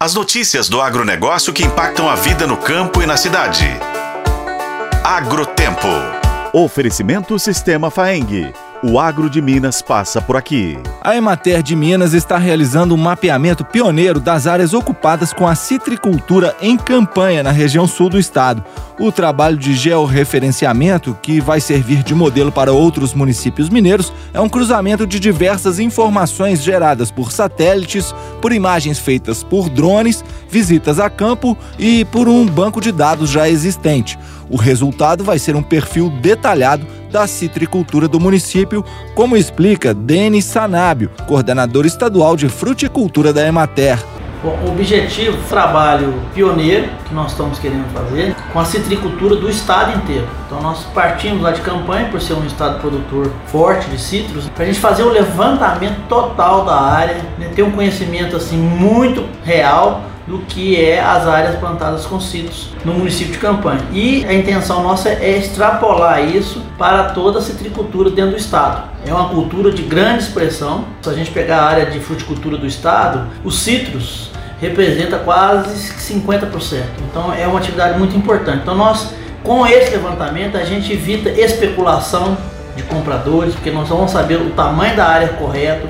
As notícias do agronegócio que impactam a vida no campo e na cidade. Agrotempo. Oferecimento Sistema Faeng. O agro de Minas passa por aqui. A Emater de Minas está realizando um mapeamento pioneiro das áreas ocupadas com a citricultura em campanha na região sul do estado. O trabalho de georreferenciamento, que vai servir de modelo para outros municípios mineiros, é um cruzamento de diversas informações geradas por satélites, por imagens feitas por drones, visitas a campo e por um banco de dados já existente. O resultado vai ser um perfil detalhado da citricultura do município, como explica Denis Sanábio, coordenador estadual de fruticultura da Emater. Bom, o objetivo, trabalho pioneiro que nós estamos querendo fazer com a citricultura do estado inteiro. Então nós partimos lá de campanha por ser um estado produtor forte de citros, para a gente fazer o levantamento total da área, né, ter um conhecimento assim muito real do que é as áreas plantadas com citros no município de Campanha. E a intenção nossa é extrapolar isso para toda a citricultura dentro do estado. É uma cultura de grande expressão. Se a gente pegar a área de fruticultura do estado, os citros representa quase 50%. Então é uma atividade muito importante. Então nós com esse levantamento a gente evita especulação de compradores, porque nós vamos saber o tamanho da área correto,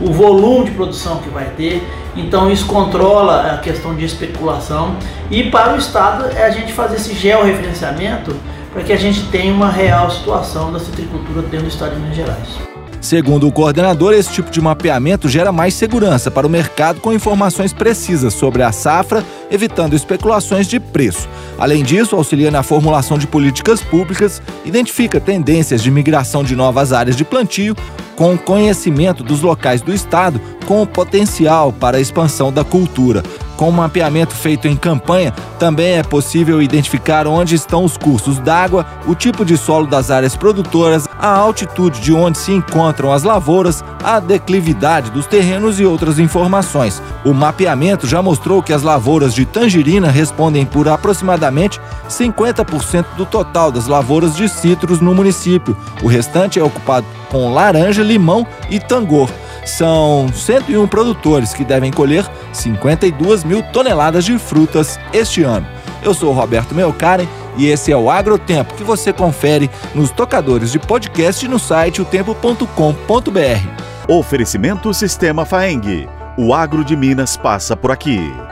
o volume de produção que vai ter. Então isso controla a questão de especulação e para o Estado é a gente fazer esse georreferenciamento para que a gente tenha uma real situação da citricultura dentro do Estado de Minas Gerais. Segundo o coordenador, esse tipo de mapeamento gera mais segurança para o mercado com informações precisas sobre a safra, evitando especulações de preço. Além disso, auxilia na formulação de políticas públicas, identifica tendências de migração de novas áreas de plantio, com conhecimento dos locais do estado com potencial para a expansão da cultura. Com o mapeamento feito em campanha, também é possível identificar onde estão os cursos d'água, o tipo de solo das áreas produtoras, a altitude de onde se encontram as lavouras, a declividade dos terrenos e outras informações. O mapeamento já mostrou que as lavouras de tangerina respondem por aproximadamente 50% do total das lavouras de citros no município. O restante é ocupado com laranja, limão e tangor. São 101 produtores que devem colher 52 mil toneladas de frutas este ano. Eu sou Roberto Melcaren e esse é o Agrotempo que você confere nos tocadores de podcast no site otempo.com.br. Oferecimento Sistema Faeng. O agro de Minas passa por aqui.